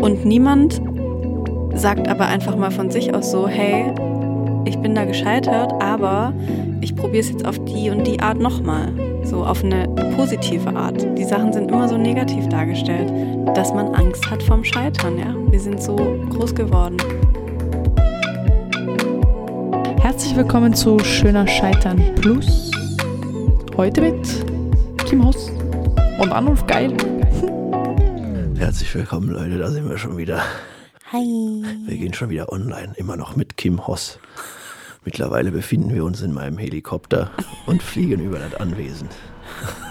Und niemand sagt aber einfach mal von sich aus so, hey, ich bin da gescheitert, aber ich probiere es jetzt auf die und die Art nochmal. So auf eine positive Art. Die Sachen sind immer so negativ dargestellt, dass man Angst hat vom Scheitern, ja. Wir sind so groß geworden. Herzlich willkommen zu Schöner Scheitern Plus. Heute mit Kim Hoss und Arnulf Geil. Herzlich willkommen, Leute, da sind wir schon wieder. Hi. Wir gehen schon wieder online, immer noch mit Kim Hoss. Mittlerweile befinden wir uns in meinem Helikopter und fliegen über das Anwesen.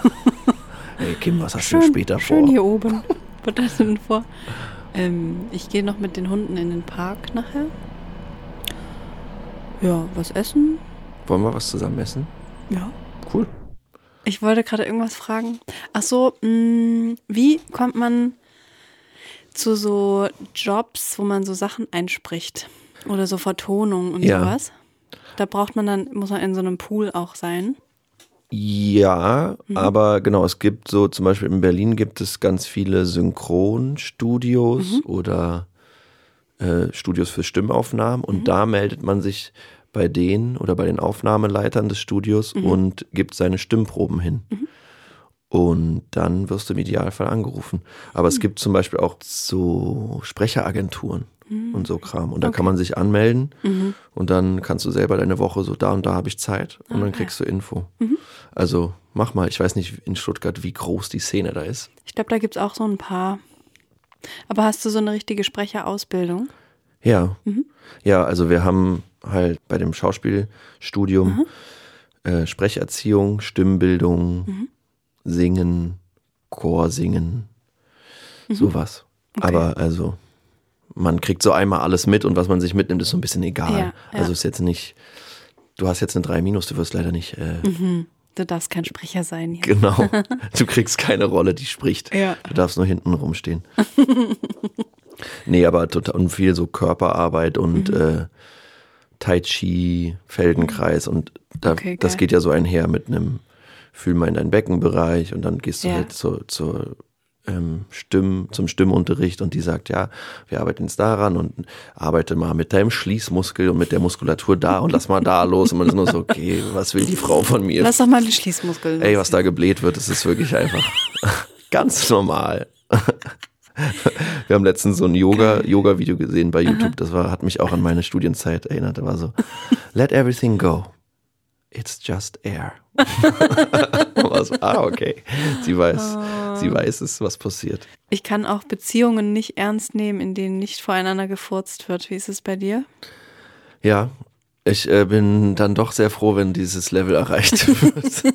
Hey Kim, was hast Schön, du später schön vor? hier oben. Was hast du denn vor? Ähm, ich gehe noch mit den Hunden in den Park nachher. Ja, was essen? Wollen wir was zusammen essen? Ja. Cool. Ich wollte gerade irgendwas fragen. Ach so, mh, wie kommt man zu so Jobs, wo man so Sachen einspricht? Oder so Vertonung und Ja. sowas? Da braucht man dann, muss man in so einem Pool auch sein. Ja, Mhm. aber genau, es gibt so, zum Beispiel in Berlin gibt es ganz viele Synchronstudios Mhm. oder äh, Studios für Stimmaufnahmen und Mhm. da meldet man sich bei denen oder bei den Aufnahmeleitern des Studios Mhm. und gibt seine Stimmproben hin. Und dann wirst du im Idealfall angerufen. Aber Mhm. es gibt zum Beispiel auch so Sprecheragenturen und so Kram. Und da Mhm. Okay. kann man sich anmelden Mhm. und dann kannst du selber deine Woche so da und da habe ich Zeit und dann Okay. kriegst du Info. Mhm. Also mach mal, ich weiß nicht in Stuttgart, wie groß die Szene da ist. Ich glaube, da gibt es auch so ein paar. Aber hast du so eine richtige Sprecherausbildung? Ja. Mhm. Ja, also wir haben halt bei dem Schauspielstudium Mhm. äh, Sprecherziehung, Stimmbildung, Singen, Chorsingen, sowas. Mhm. Okay. Aber also man kriegt so einmal alles mit und was man sich mitnimmt, ist so ein bisschen egal. Ja, ja. Also ist jetzt nicht, du hast jetzt eine 3 Minus, du wirst leider nicht, äh, Mhm. Du darfst kein Sprecher sein hier. genau, du kriegst keine Rolle, die spricht. Ja. Du darfst nur hinten rumstehen. nee, aber total und viel so Körperarbeit und Mhm. äh, Tai Chi, Feldenkreis und da, Okay, das geht ja so einher mit einem Fühl mal in deinen Beckenbereich und dann gehst du Ja. halt zur, zur ähm, Stimm, zum Stimmunterricht und die sagt, ja, wir arbeiten jetzt daran und arbeite mal mit deinem Schließmuskel und mit der Muskulatur da und lass mal da los und man ist nur so, okay, was will die Frau von mir? Lass doch mal die Schließmuskeln. Ey, was da gebläht wird, das ist wirklich einfach ganz normal. Wir haben letztens so ein Yoga, Yoga-Video gesehen bei YouTube. Das war, hat mich auch an meine Studienzeit erinnert. Da war so, let everything go. It's just air. So, ah, okay. Sie weiß, sie weiß es, was passiert. Ich kann auch Beziehungen nicht ernst nehmen, in denen nicht voreinander gefurzt wird. Wie ist es bei dir? Ja, ich äh, bin dann doch sehr froh, wenn dieses Level erreicht wird.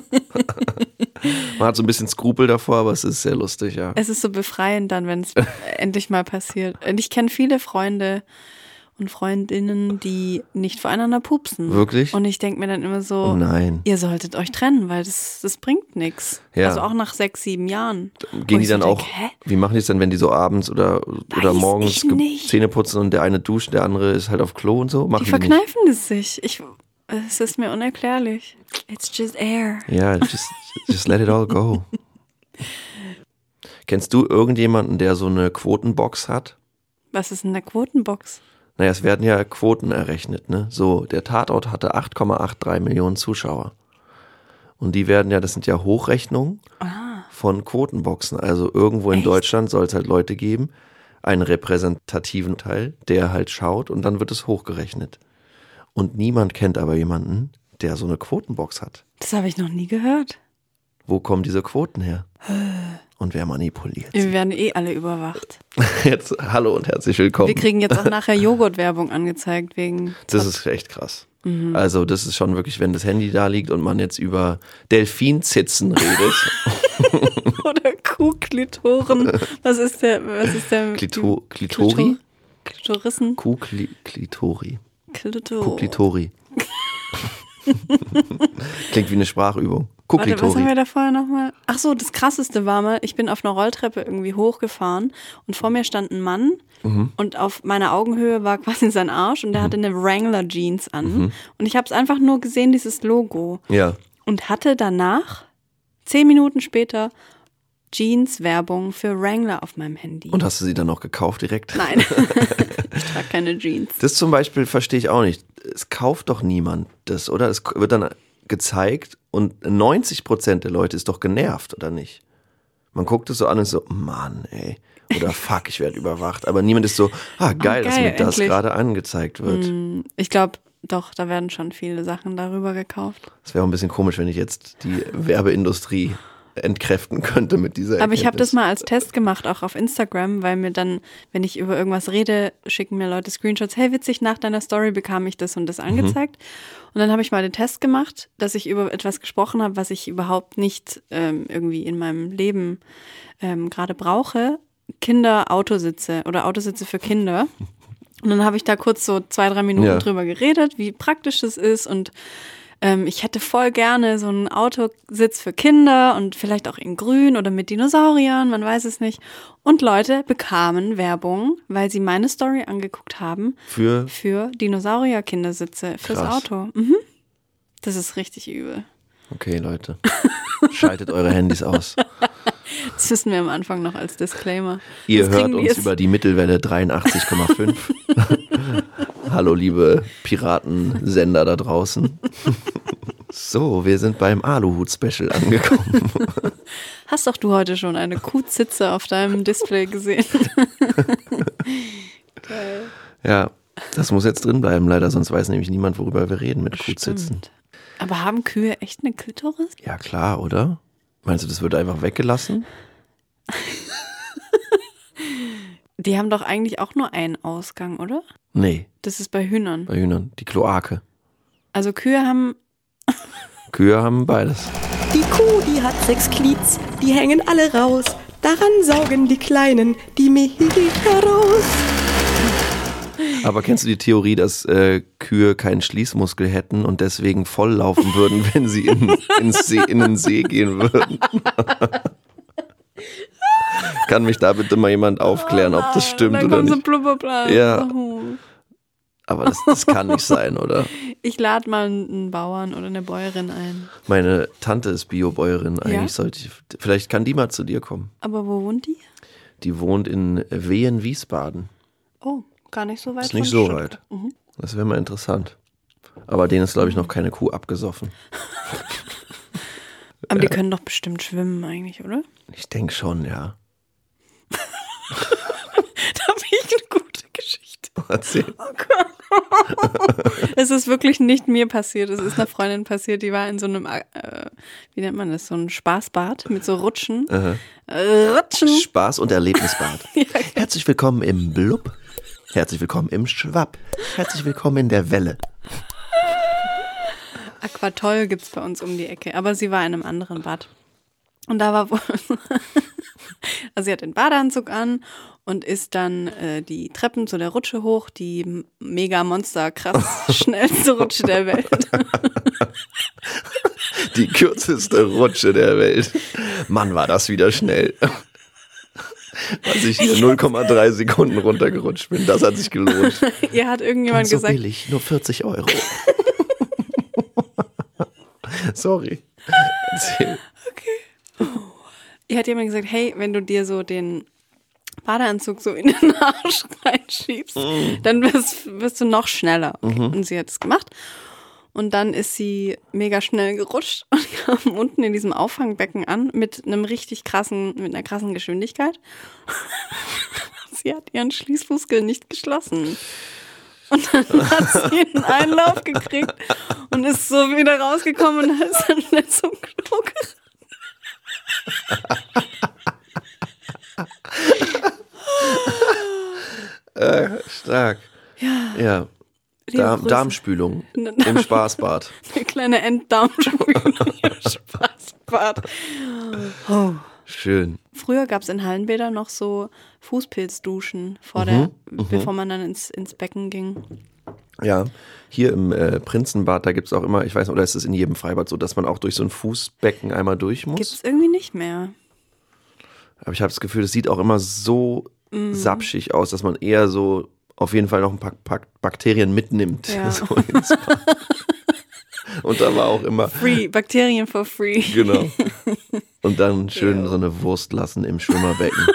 Man hat so ein bisschen Skrupel davor, aber es ist sehr lustig, ja. Es ist so befreiend dann, wenn es endlich mal passiert. Und ich kenne viele Freunde und Freundinnen, die nicht voreinander pupsen. Wirklich? Und ich denke mir dann immer so, Oh nein. ihr solltet euch trennen, weil das, das bringt nichts. Ja. Also auch nach sechs, sieben Jahren. Gehen die so dann auch, denk, hä? wie machen die es denn, wenn die so abends oder, oder morgens. Zähne putzen und der eine duscht, der andere ist halt auf Klo und so? Machen Die verkneifen es sich. Ich, es ist mir unerklärlich. It's just air. Ja, just, just let it all go. Kennst du irgendjemanden, der so eine Quotenbox hat? Was ist in der Quotenbox? Naja, es werden ja Quoten errechnet, ne? So, der Tatort hatte 8,83 Millionen Zuschauer. Und die werden ja, das sind ja Hochrechnungen Ah, von Quotenboxen. Also irgendwo in Echt? Deutschland soll es halt Leute geben, einen repräsentativen Teil, der halt schaut und dann wird es hochgerechnet. Und niemand kennt aber jemanden, der so eine Quotenbox hat. das habe ich noch nie gehört. Wo kommen diese Quoten her? Und wer manipuliert Wir werden eh alle überwacht. Jetzt, hallo und herzlich willkommen. Wir kriegen jetzt auch nachher Joghurtwerbung angezeigt wegen. Das ist echt krass. Mhm. Also das ist schon wirklich, wenn das Handy da liegt und man jetzt über Delfinzitzen redet. Oder Kuhklitoren. Was ist der? Was ist der? Klito, Klitori? Klitorissen. Kuh-Klitori. Klito. Kuglitori. Klingt wie eine Sprachübung. Warte, was haben wir da vorher nochmal? Ach so, das krasseste war mal, ich bin auf einer Rolltreppe irgendwie hochgefahren und vor mir stand ein Mann Mhm. und auf meiner Augenhöhe war quasi sein Arsch und der hatte eine Wrangler Jeans an. Und ich habe es einfach nur gesehen, dieses Logo. Ja. Und hatte danach, zehn Minuten später, Jeans-Werbung für Wrangler auf meinem Handy. Und hast du sie dann noch gekauft direkt? Nein, ich trage keine Jeans. Das zum Beispiel verstehe ich auch nicht. Es kauft doch niemand das, oder? Es wird dann gezeigt und 90 Prozent der Leute ist doch genervt, oder nicht? Man guckt es so an und ist so, Mann, ey. Oder fuck, ich werde überwacht. Aber niemand ist so, ah, geil, dass geil, mir das gerade angezeigt wird. Ich glaube, doch, da werden schon viele Sachen darüber gekauft. Es wäre auch ein bisschen komisch, wenn ich jetzt die Werbeindustrie entkräften könnte mit dieser Aber ich habe das Erkenntnis. mal als Test gemacht, auch auf Instagram, weil mir dann, wenn ich über irgendwas rede, schicken mir Leute Screenshots, hey witzig, nach deiner Story bekam ich das und das angezeigt. Und dann habe ich mal den Test gemacht, dass ich über etwas gesprochen habe, was ich überhaupt nicht ähm, irgendwie in meinem Leben ähm, gerade brauche. Kinder-Autositze oder Autositze für Kinder. Und dann habe ich da kurz so zwei, drei Minuten Ja. drüber geredet, wie praktisch das ist und ähm, ich hätte voll gerne so einen Autositz für Kinder und vielleicht auch in grün oder mit Dinosauriern, man weiß es nicht. Und Leute bekamen Werbung, weil sie meine Story angeguckt haben Für, für Dinosaurier-Kindersitze fürs Krass. Auto. Mhm. Das ist richtig übel. okay, Leute, schaltet eure Handys aus. Das wissen wir am Anfang noch als Disclaimer. Ihr Das hört uns über die Mittelwelle 83,5. Hallo, liebe Piratensender da draußen. So, wir sind beim Aluhut-Special angekommen. Hast doch du heute schon eine Kuhzitze auf deinem Display gesehen? Geil. Ja, das muss jetzt drin bleiben, leider, sonst weiß nämlich niemand, worüber wir reden mit Kuhsitzen. Stimmt. Aber haben Kühe echt eine Klitoris? Ja, klar, oder? Meinst du, das wird einfach weggelassen? Die haben doch eigentlich auch nur einen Ausgang, oder? Nee, Das ist bei Hühnern. bei Hühnern. Die Kloake. Also Kühe haben. Kühe haben beides. Die Kuh, die hat sechs Glieds, die hängen alle raus. Daran saugen die Kleinen die Milch heraus. Aber kennst du die Theorie, dass äh, Kühe keinen Schließmuskel hätten und deswegen volllaufen würden, wenn sie in, ins See, in den See gehen würden? Kann mich da bitte mal jemand aufklären, ob das stimmt Dann oder kommt so nicht? Blubberblas. Ja. Aber das, das kann nicht sein, oder? Ich lade mal einen Bauern oder eine Bäuerin ein. Meine Tante ist Biobäuerin. Eigentlich Ja? sollte ich, vielleicht kann die mal zu dir kommen. Aber wo wohnt die? Die wohnt in Wehen-Wiesbaden. Oh, gar nicht so weit. Ist nicht so Stuttgart. weit. Mhm. Das wäre mal interessant. Aber denen ist, glaube ich, noch keine Kuh abgesoffen. Aber die können doch bestimmt schwimmen eigentlich, oder? Ich denke schon, ja. Da habe ich eine gute Geschichte. Erzähl. Es ist wirklich nicht mir passiert. Es ist einer Freundin passiert, die war in so einem, äh, wie nennt man das, so ein Spaßbad mit so Rutschen. Aha. Äh, Rutschen. Spaß- und Erlebnisbad. Ja, genau. Herzlich willkommen im Blub. Herzlich willkommen im Schwapp. Herzlich willkommen in der Welle. Aquatoll gibt's bei uns um die Ecke, aber sie war in einem anderen Bad. Und da war wohl, also sie hat den Badeanzug an und ist dann äh, die Treppen zu der Rutsche hoch, die mega monster krass schnellste Rutsche der Welt. Die kürzeste Rutsche der Welt. Mann, war das wieder schnell. Was ich hier 0,3 Sekunden runtergerutscht bin, das hat sich gelohnt. Ihr hat irgendjemand so gesagt, billig, nur 40 Euro. Sorry. Erzähl. ihr hat jemand gesagt, hey, wenn du dir so den Badeanzug so in den Arsch reinschiebst, dann wirst, wirst du noch schneller. Okay. Und sie hat es gemacht. Und dann ist sie mega schnell gerutscht und kam unten in diesem Auffangbecken an mit einem richtig krassen, mit einer krassen Geschwindigkeit. sie hat ihren Schließmuskel nicht geschlossen. Und dann hat sie einen Einlauf gekriegt und ist so wieder rausgekommen und ist dann schnell zum Klo gerannt. Äh, stark. Ja, Ja. Darm. Darmspülung im Spaßbad. Eine kleine Enddarmspülung im Spaßbad. Oh. Schön. Früher gab es in Hallenbädern noch so Fußpilzduschen, vor Mhm, der, bevor man dann ins, ins Becken ging. Ja, hier im äh, Prinzenbad, da gibt es auch immer, ich weiß nicht, oder ist es in jedem Freibad so, dass man auch durch so ein Fußbecken einmal durch muss? Gibt es irgendwie nicht mehr. Aber ich habe das Gefühl, es sieht auch immer so Mhm. sapschig aus, dass man eher so auf jeden Fall noch ein paar, Bakterien mitnimmt. Ja. So. Und da war auch immer, Free, Bakterien for free. genau. Und dann schön Ew. so eine Wurst lassen im Schwimmerbecken.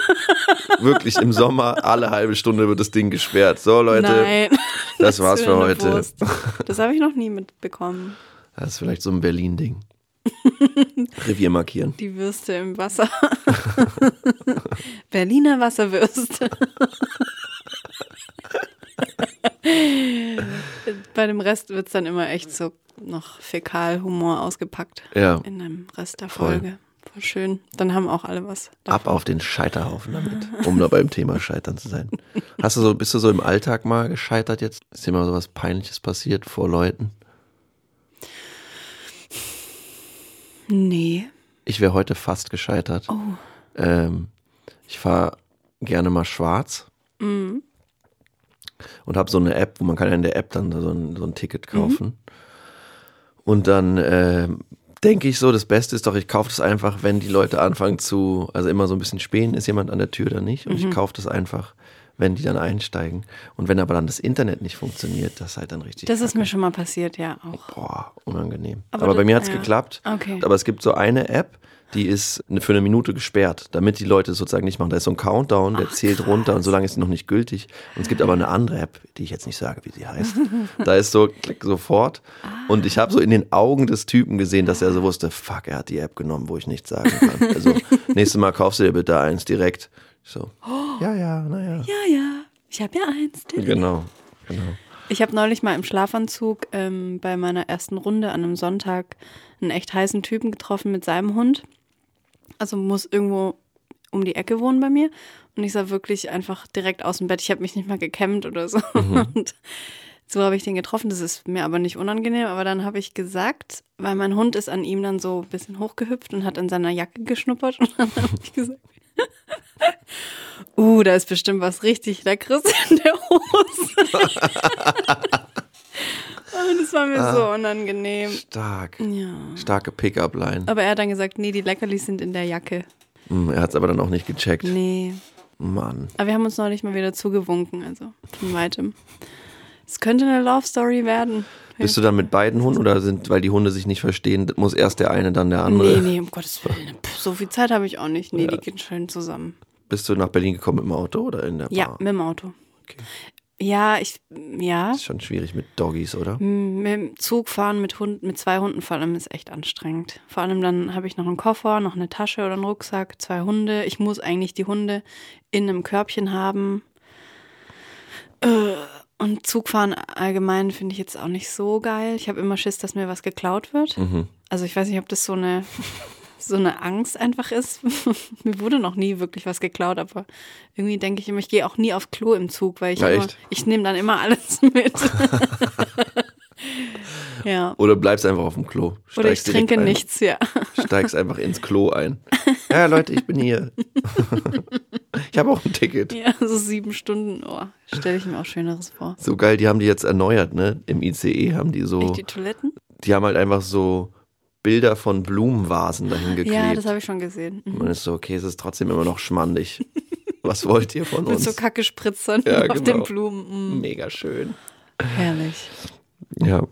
Wirklich im Sommer, alle halbe Stunde wird das Ding gesperrt. So, Leute, Nein. das war's für heute. Wurst. Das habe ich noch nie mitbekommen. Das ist vielleicht so ein Berlin-Ding. Revier markieren. Die Würste im Wasser. Berliner Wasserwürste. Bei dem Rest wird es dann immer echt so noch Fäkalhumor ausgepackt. Ja, In einem Rest der Voll. Folge. Voll schön. Dann haben auch alle was. ab auf den Scheiterhaufen damit, um da beim Thema Scheitern zu sein. Hast du so, bist du so im Alltag mal gescheitert jetzt? Ist dir mal so was Peinliches passiert vor Leuten? Nee. Ich wäre heute fast gescheitert. Oh. Ähm, ich fahre gerne mal schwarz Mhm. Und habe so eine App, wo man kann ja in der App dann so ein, so ein Ticket Mhm. kaufen. Und dann ähm, denke ich so, das Beste ist doch, ich kaufe das einfach, wenn die Leute anfangen zu, also immer so ein bisschen spähen, ist jemand an der Tür oder nicht. Und Mhm. ich kaufe das einfach, wenn die dann einsteigen. Und wenn aber dann das Internet nicht funktioniert, das ist halt dann richtig. Das ist kacke. mir schon mal passiert, ja auch. Boah, unangenehm. Aber Aber, bei das- mir hat es ja. geklappt. Okay. Aber es gibt so eine App, die ist eine- für eine Minute gesperrt, damit die Leute es sozusagen nicht machen. Da ist so ein Countdown, der Ach, zählt krass. runter und so lange ist sie noch nicht gültig. Und es gibt aber eine andere App, die ich jetzt nicht sage, wie sie heißt. da ist so, klick sofort. Und ich habe so in den Augen des Typen gesehen, dass er so wusste, fuck, er hat die App genommen, wo ich nichts sagen kann. Also, nächstes Mal kaufst du dir bitte eins direkt. Ich So, ja, ja, naja. Ja, ja. Ich habe ja eins. Genau, genau. Ich habe neulich mal im Schlafanzug ähm, bei meiner ersten Runde an einem Sonntag einen echt heißen Typen getroffen mit seinem Hund. Also muss irgendwo um die Ecke wohnen bei mir. Und ich sah wirklich einfach direkt aus dem Bett. Ich habe mich nicht mal gekämmt oder so. Und so habe ich den getroffen. Das ist mir aber nicht unangenehm. Aber dann habe ich gesagt, weil mein Hund ist an ihm dann so ein bisschen hochgehüpft und hat in seiner Jacke geschnuppert. Und dann habe ich gesagt, uh, da ist bestimmt was richtig Leckeres in der Hose. Es war mir so unangenehm. Stark. Ja. Starke Pickup-Line. Aber er hat dann gesagt, nee, die Leckerlis sind in der Jacke. Hm, Er hat es aber dann auch nicht gecheckt. Nee. Mann. Aber wir haben uns neulich mal wieder zugewunken, also von weitem. Es könnte eine Love Story werden. Bist du dann mit beiden Hunden oder sind, weil die Hunde sich nicht verstehen, muss erst der eine, dann der andere? Nee, nee, um Gottes Willen. Puh, so viel Zeit habe ich auch nicht. Nee, die gehen schön zusammen. Bist du nach Berlin gekommen mit dem Auto oder in der Ja, Bar? mit dem Auto. Okay. Ja, ich, ja. Ist schon schwierig mit Doggies, oder? M- Mit dem Zug fahren mit Hund, mit zwei Hunden vor allem ist echt anstrengend. Vor allem dann habe ich noch einen Koffer, noch eine Tasche oder einen Rucksack, zwei Hunde. Ich muss eigentlich die Hunde in einem Körbchen haben. Äh, Und Zugfahren allgemein finde ich jetzt auch nicht so geil. Ich habe immer Schiss, dass mir was geklaut wird. Mhm. Also ich weiß nicht, ob das so eine so eine Angst einfach ist. mir wurde noch nie wirklich was geklaut, aber irgendwie denke ich immer, ich gehe auch nie auf Klo im Zug, weil ich Ja, immer, ich nehme dann immer alles mit. ja. Oder bleibst einfach auf dem Klo. Oder ich Steigst trinke ein, nichts, ja. Steigst einfach ins Klo ein. Ja, Leute, ich bin hier. ich habe auch ein Ticket. Ja, so sieben Stunden, oh, stelle ich mir auch Schöneres vor. So geil, die haben die jetzt erneuert, ne? Im ICE haben die so, Echt die Toiletten? die haben halt einfach so Bilder von Blumenvasen dahin geklebt. Ja, das habe ich schon gesehen. Mhm. Man ist so, okay, es ist trotzdem immer noch schmandig. Was wollt ihr von Mit uns? so Kacke spritzern Ja, auf genau. den Blumen. Mhm. Mega schön. Herrlich. Ja.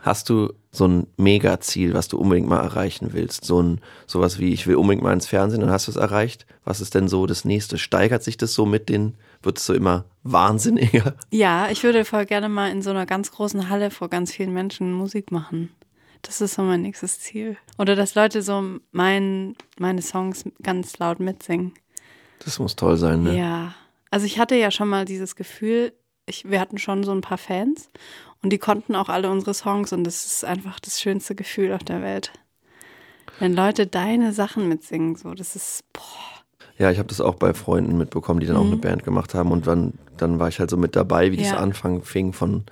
Hast du so ein Mega-Ziel, was du unbedingt mal erreichen willst? So ein, sowas wie, ich will unbedingt mal ins Fernsehen, dann hast du es erreicht. Was ist denn so das nächste? Steigert sich das so mit den, wird es so immer wahnsinniger? Ja, ich würde voll gerne mal in so einer ganz großen Halle vor ganz vielen Menschen Musik machen. Das ist so mein nächstes Ziel. Oder dass Leute so mein, meine Songs ganz laut mitsingen. Das muss toll sein, ne? Ja. Also ich hatte ja schon mal dieses Gefühl, ich, wir hatten schon so ein paar Fans und die konnten auch alle unsere Songs und das ist einfach das schönste Gefühl auf der Welt. Wenn Leute deine Sachen mitsingen, so, das ist, boah. Ja, ich habe das auch bei Freunden mitbekommen, die dann auch eine Band gemacht haben. Und dann, dann war ich halt so mit dabei, wie das Mhm. Ja. Mhm. Anfang fing von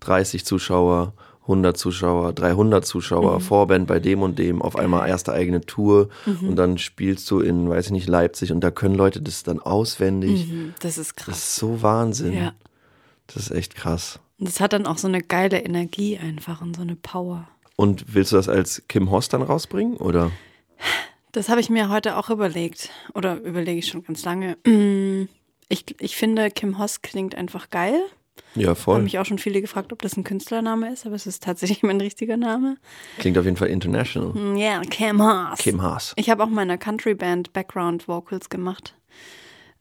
30 Zuschauer, 100 Zuschauer, 300 Zuschauer, Mhm. Vorband bei dem und dem, auf einmal erste eigene Tour. Und dann spielst du in, weiß ich nicht, Leipzig und da können Leute das dann auswendig. Mhm, Das ist Das krass. ist so Wahnsinn. Ja. Das ist echt krass. Und das hat dann auch so eine geile Energie einfach und so eine Power. Und willst du das als Kim Host dann rausbringen? Oder? Das habe ich mir heute auch überlegt. Oder überlege ich schon ganz lange. Mm, Ich, ich finde, Kim Hoss klingt einfach geil. Ja, Haben voll. mich auch schon viele gefragt, ob das ein Künstlername ist, aber es ist tatsächlich mein richtiger Name. Klingt auf jeden Fall international. Mm, Ja, Kim Haas. Kim Haas. Ich habe auch meiner Country Band Background Vocals gemacht,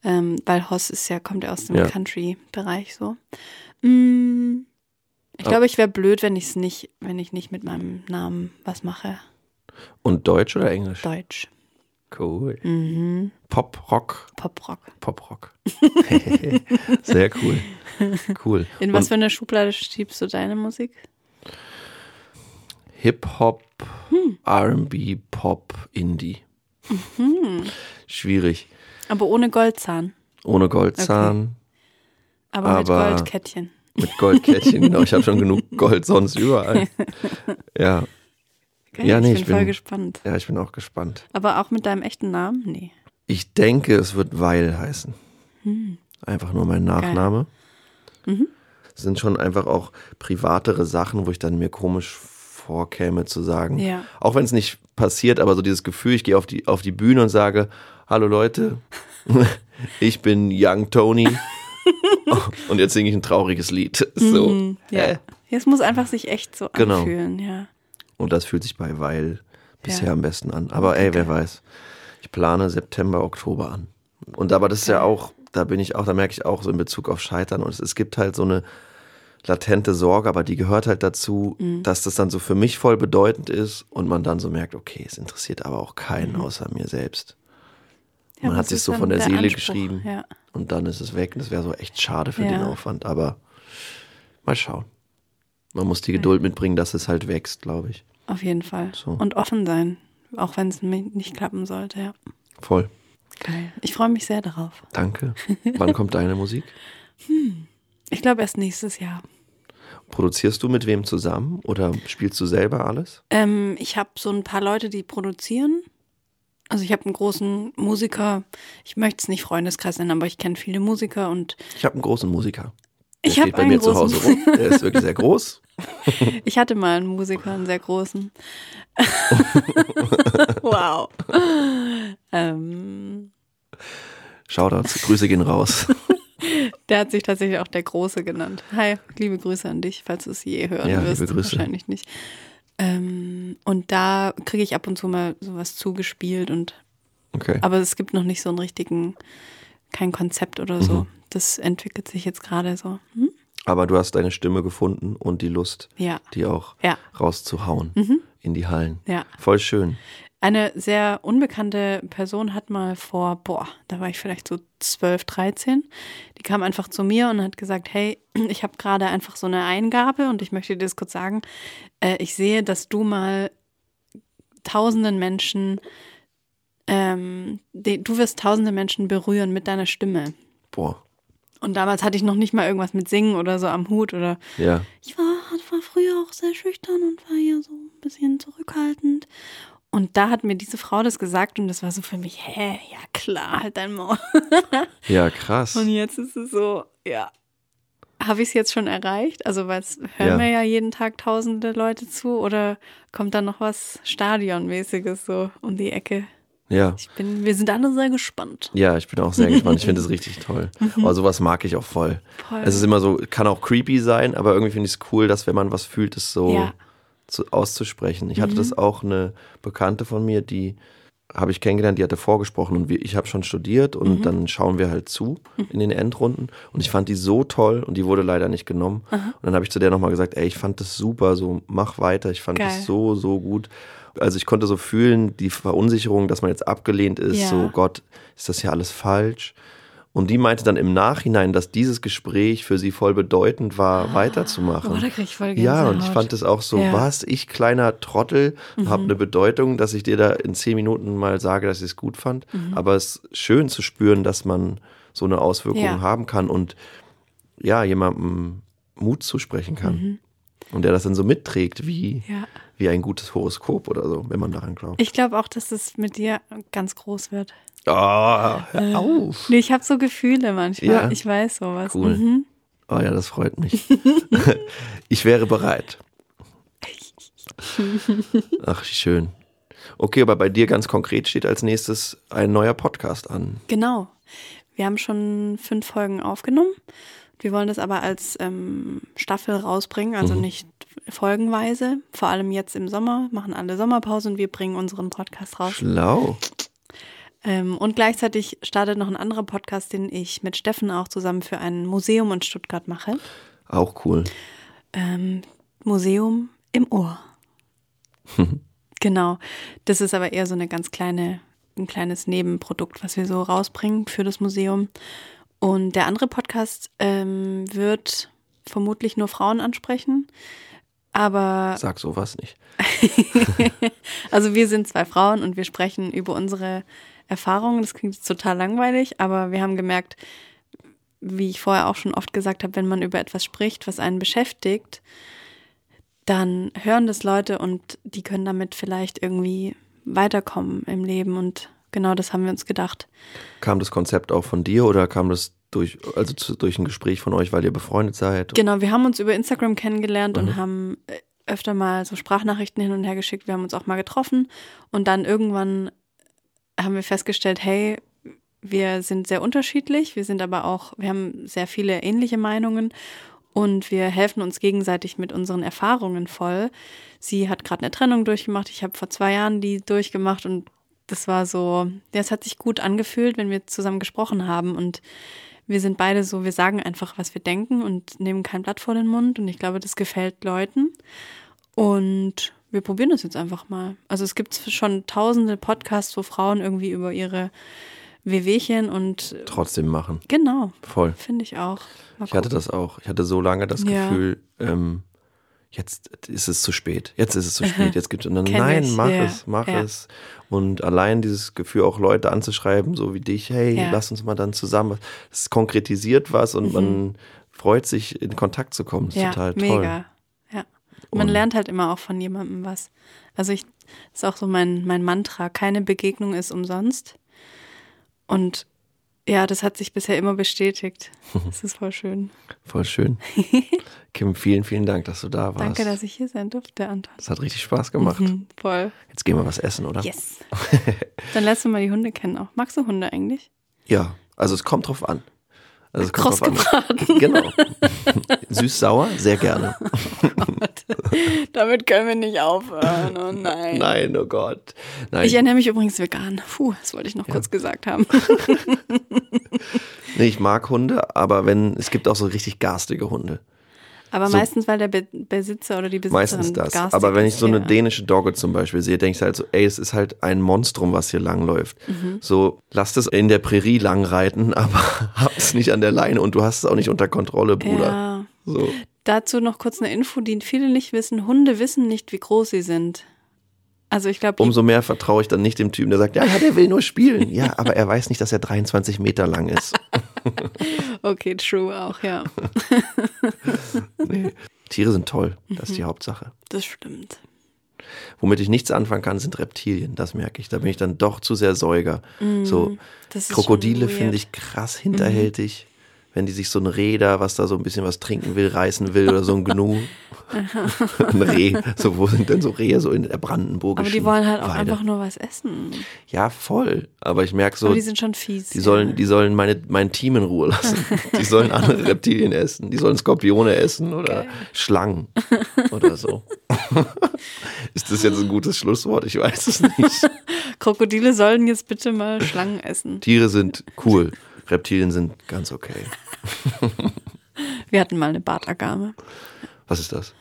ähm, weil Hoss ist ja kommt ja aus dem Ja. Country Bereich so. Mm, ich Ah. glaube, ich wäre blöd, wenn ich es nicht, wenn ich nicht mit meinem Namen was mache. Und Deutsch oder Englisch? Deutsch, Cool. mhm. Pop, Rock, Poprock. Pop, Rock. Sehr cool. Cool. In Und was für eine Schublade schiebst du deine Musik? Hip-Hop, Hm. RB, Pop, Indie. Mhm. Schwierig. Aber ohne Goldzahn, Ohne Goldzahn, aber, mit Aber- Goldkettchen. mit Goldkettchen. genau, ich habe schon genug Gold sonst überall. Ja, Okay, Ja, nee, ich bin ich voll bin- gespannt. ja, ich bin auch gespannt. Aber auch mit deinem echten Namen? Nee. Ich denke, es wird Weil heißen. Hm. Einfach nur mein Nachname. Mhm. Es sind schon einfach auch privatere Sachen, wo ich dann mir komisch vorkäme zu sagen. Ja. Auch wenn es nicht passiert, aber so dieses Gefühl, ich gehe auf die, auf die Bühne und sage, hallo Leute, ich bin Young Tony und jetzt singe ich ein trauriges Lied. So. Mhm, ja. Hä? Es muss einfach sich echt so Genau. anfühlen, ja. Und das fühlt sich bei Weil bisher Ja. am besten an. Aber ey, wer weiß. Ich plane September, Oktober an. Und aber das ist ja auch, da bin ich auch, da merke ich auch so in Bezug auf Scheitern. Und es, es gibt halt so eine latente Sorge, aber die gehört halt dazu, Mhm. dass das dann so für mich voll bedeutend ist und man dann so merkt, okay, es interessiert aber auch Mhm. keinen außer mir selbst. ja Man hat sich so von der Seele Anspruch, geschrieben. Ja. Und dann ist es weg. Und das wäre so echt schade für Ja. den Aufwand. Aber mal schauen. Man muss die Geduld mitbringen, dass es halt wächst, glaube ich. Auf jeden Fall. So. Und offen sein, auch wenn es nicht klappen sollte, ja. Voll. Geil. Ich freue mich sehr darauf. Danke. Wann kommt deine Musik? Ich glaube erst nächstes Jahr. Produzierst du mit wem zusammen oder spielst du selber alles? Ähm, ich habe so ein paar Leute, die produzieren. Also ich habe einen großen Musiker, ich möchte es nicht Freundeskreis nennen, aber ich kenne viele Musiker und Ich habe einen großen Musiker. Der Ich steht bei mir zu Hause rum. Der ist wirklich sehr groß. ich hatte mal einen Musiker, einen sehr großen. wow. ähm, Shoutouts, Grüße gehen raus. Der hat sich tatsächlich auch der Große genannt. Hi, liebe Grüße an dich, falls du es je hören Ja, wirst. liebe Grüße. Wahrscheinlich nicht. Ähm, und da kriege ich ab und zu mal sowas zugespielt und Okay. aber es gibt noch nicht so einen richtigen, kein Konzept oder so. Mhm. Das entwickelt sich jetzt gerade so. Hm? Aber du hast deine Stimme gefunden und die Lust, Ja, die auch ja, rauszuhauen Mhm. in die Hallen. ja. Voll schön. Eine sehr unbekannte Person hat mal vor, boah, da war ich vielleicht so 12, 13, die kam einfach zu mir und hat gesagt, hey, ich habe gerade einfach so eine Eingabe und ich möchte dir das kurz sagen. Äh, ich sehe, dass du mal tausenden Menschen, ähm, die, du wirst tausende Menschen berühren mit deiner Stimme. Boah. Und damals hatte ich noch nicht mal irgendwas mit Singen oder so am Hut oder Ja. ich war, war früher auch sehr schüchtern und war ja so ein bisschen zurückhaltend. Und da hat mir diese Frau das gesagt und das war so für mich, hä, ja klar, halt dein Maul. Ja, krass. Und jetzt ist es so, ja. Habe ich es jetzt schon erreicht? Also, weil es hören Ja. mir ja jeden Tag tausende Leute zu oder kommt da noch was Stadionmäßiges so um die Ecke? Ja. Ich bin, wir sind alle sehr gespannt. Ja, ich bin auch sehr gespannt. Ich finde es richtig toll. Aber sowas mag ich auch voll. Voll. Es ist immer so, kann auch creepy sein, aber irgendwie finde ich es cool, dass wenn man was fühlt, es so Ja. zu, auszusprechen. Ich hatte Mhm. das auch eine Bekannte von mir, die habe ich kennengelernt, die hatte vorgesprochen und wir, ich habe schon studiert und Mhm. dann schauen wir halt zu in den Endrunden und ich fand die so toll und die wurde leider nicht genommen. Und dann habe ich zu der nochmal gesagt, ey, ich fand das super, so mach weiter, ich fand Geil. das so, so gut. Also ich konnte so fühlen, die Verunsicherung, dass man jetzt abgelehnt ist, Ja. so Gott, ist das hier alles falsch? Und die meinte dann im Nachhinein, dass dieses Gespräch für sie voll bedeutend war, weiterzumachen. Oh, da krieg ich voll Ja, und ich fand es auch so, Ja. Mhm. was, ich kleiner Trottel, habe eine Bedeutung, dass ich dir da in zehn Minuten mal sage, dass ich es gut fand. Mhm. Aber es ist schön zu spüren, dass man so eine Auswirkung Ja. haben kann und ja, jemandem Mut zusprechen kann. Mhm. Und der das dann so mitträgt, wie, Ja. wie ein gutes Horoskop oder so, wenn man daran glaubt. Ich glaube auch, dass es mit dir ganz groß wird. Oh, hör auf. Nee, ich habe so Gefühle manchmal. Ja. Ich weiß sowas. Cool. Mhm. Oh ja, das freut mich. ich wäre bereit. Ach, schön. Okay, aber bei dir ganz konkret steht als nächstes ein neuer Podcast an. Genau. Wir haben schon fünf Folgen aufgenommen. Wir wollen das aber als ähm, Staffel rausbringen, also Mhm. nicht folgenweise. Vor allem jetzt im Sommer machen alle Sommerpause und wir bringen unseren Podcast raus. Schlau. Ähm, und gleichzeitig startet noch ein anderer Podcast, den ich mit Steffen auch zusammen für ein Museum in Stuttgart mache. Auch cool. Ähm, Museum im Ohr. genau. Das ist aber eher so eine ganz kleine, ein kleines Nebenprodukt, was wir so rausbringen für das Museum. Und der andere Podcast ähm, wird vermutlich nur Frauen ansprechen. Aber Sag sowas nicht. also wir sind zwei Frauen und wir sprechen über unsere Erfahrungen. Das klingt jetzt total langweilig, aber wir haben gemerkt, wie ich vorher auch schon oft gesagt habe, wenn man über etwas spricht, was einen beschäftigt, dann hören das Leute und die können damit vielleicht irgendwie weiterkommen im Leben. Und genau das haben wir uns gedacht. Kam das Konzept auch von dir oder kam das durch, also zu, durch ein Gespräch von euch, weil ihr befreundet seid? Genau, wir haben uns über Instagram kennengelernt Mhm. und haben äh, öfter mal so Sprachnachrichten hin und her geschickt. Wir haben uns auch mal getroffen und dann irgendwann haben wir festgestellt, hey, wir sind sehr unterschiedlich, wir sind aber auch, wir haben sehr viele ähnliche Meinungen und wir helfen uns gegenseitig mit unseren Erfahrungen voll. Sie hat gerade eine Trennung durchgemacht, ich habe vor zwei Jahren die durchgemacht und das war so, ja, es hat sich gut angefühlt, wenn wir zusammen gesprochen haben und wir sind beide so, wir sagen einfach, was wir denken und nehmen kein Blatt vor den Mund und ich glaube, das gefällt Leuten und wir probieren das jetzt einfach mal. Also es gibt schon tausende Podcasts, wo Frauen irgendwie über ihre Wehwehchen und Trotzdem machen. genau, Voll. finde ich auch. Mal Ich hatte das auch. Ich hatte so lange das Ja. Gefühl, ähm, jetzt ist es zu spät. Jetzt ist es zu spät. Jetzt gibt es. Und dann, Kenn nein, ich, mach ja, es, mach ja. es. Und allein dieses Gefühl, auch Leute anzuschreiben, so wie dich, hey, Ja. lass uns mal dann zusammen. Es konkretisiert was und man freut sich, in Kontakt zu kommen. Das ist Mhm. ja, total toll. mega. Ja. Man Und- lernt halt immer auch von jemandem was. Also ich, das ist auch so mein, mein Mantra. Keine Begegnung ist umsonst. Und ja, das hat sich bisher immer bestätigt. Das ist voll schön. Voll schön. Kim, vielen, vielen Dank, dass du da warst. Danke, dass ich hier sein durfte, Anton. Das hat richtig Spaß gemacht. Mhm, voll. Jetzt gehen wir was essen, oder? Yes. Dann lässt du mal die Hunde kennen auch. Magst du Hunde eigentlich? Ja, also es kommt drauf an. Also Kross an. Genau. Süß-sauer, sehr gerne. Damit können wir nicht aufhören. Oh nein. Nein, oh Gott. Nein, Ich ernähre mich übrigens vegan. Puh, das wollte ich noch kurz gesagt haben. nee, ich mag Hunde, aber wenn, es gibt auch so richtig garstige Hunde. Aber So- meistens, weil der Be Besitzer oder die Besitzerin Meistens das. Aber wenn ich so eine ja. dänische Dogge zum Beispiel sehe, denke ich halt so, ey, es ist halt ein Monstrum, was hier langläuft. Mhm. So, lass das in der Prärie lang reiten, aber hab es nicht an der Leine und du hast es auch nicht unter Kontrolle, Bruder. Ja. So. Dazu noch kurz eine Info, die viele nicht wissen. Hunde wissen nicht, wie groß sie sind. Also ich glaube, Umso mehr vertraue ich dann nicht dem Typen, der sagt, ja, ja, der will nur spielen. Ja, aber er weiß nicht, dass er 23 Meter lang ist. okay, true auch, ja. Nee. Tiere sind toll, das Mhm. ist die Hauptsache. Das stimmt. Womit ich nichts anfangen kann, sind Reptilien, das merke ich. Da bin ich dann doch zu sehr Säuger. So Mhm. Das ist Krokodile. Mhm. finde ich krass hinterhältig. Wenn die sich so ein Reh da, was da so ein bisschen was trinken will, reißen will oder so ein Gnu. ein Reh. So, wo sind denn so Rehe so in der Brandenburgischen Aber die wollen halt auch Weide? einfach nur was essen. Ja, voll. Aber ich merke so, Aber die sind schon fies. die sollen, die sollen meine, mein Team in Ruhe lassen. Die sollen andere Reptilien essen. Die sollen Skorpione essen oder Geil. Schlangen oder so. Ist das jetzt ein gutes Schlusswort? Ich weiß es nicht. Krokodile sollen jetzt bitte mal Schlangen essen. Tiere sind cool. Reptilien sind ganz okay. Wir hatten mal eine Bartagame. Was ist das?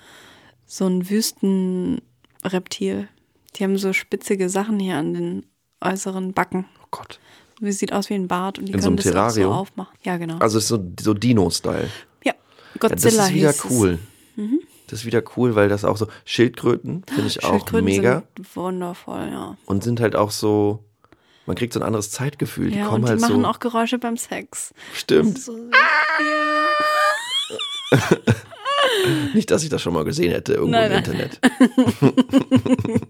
So ein Wüstenreptil. Die haben so spitzige Sachen hier an den äußeren Backen. Oh Gott. Die sieht aus wie ein Bart und die In so können einem das auch so aufmachen. Ja, genau. Also es ist so, so Dino-Style. ja, Ja, das Godzilla ist wieder cool. Das ist wieder cool, weil das auch so Schildkröten finde ich auch Schildkröten mega Sind wundervoll, ja. und sind halt auch so man kriegt so ein anderes Zeitgefühl. Die ja, kommen und die halt machen so auch Geräusche beim Sex. stimmt. So, Nicht, dass ich das schon mal gesehen hätte irgendwo Nein, im. Internet.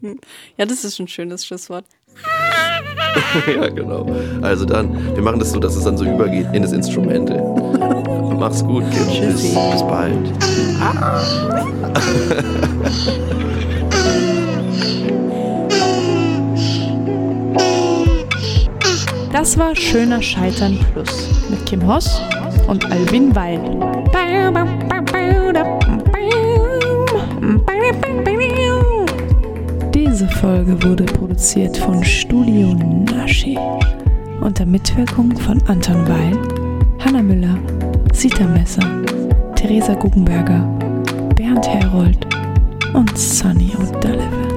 ja, das ist ein schönes Schlusswort. ja, genau. Also dann, wir machen das so, dass es dann so übergeht in das Instrumental. Mach's gut, Kim. Bis, Tschüssi. bis bald. Das war Schöner Scheitern Plus mit Kim Hoss und Alvin Weil. Diese Folge wurde produziert von Studio Naschi unter Mitwirkung von Anton Weil, Hanna Müller, Sita Messer, Theresa Guggenberger, Bernd Herold und Sunny O'Donovan.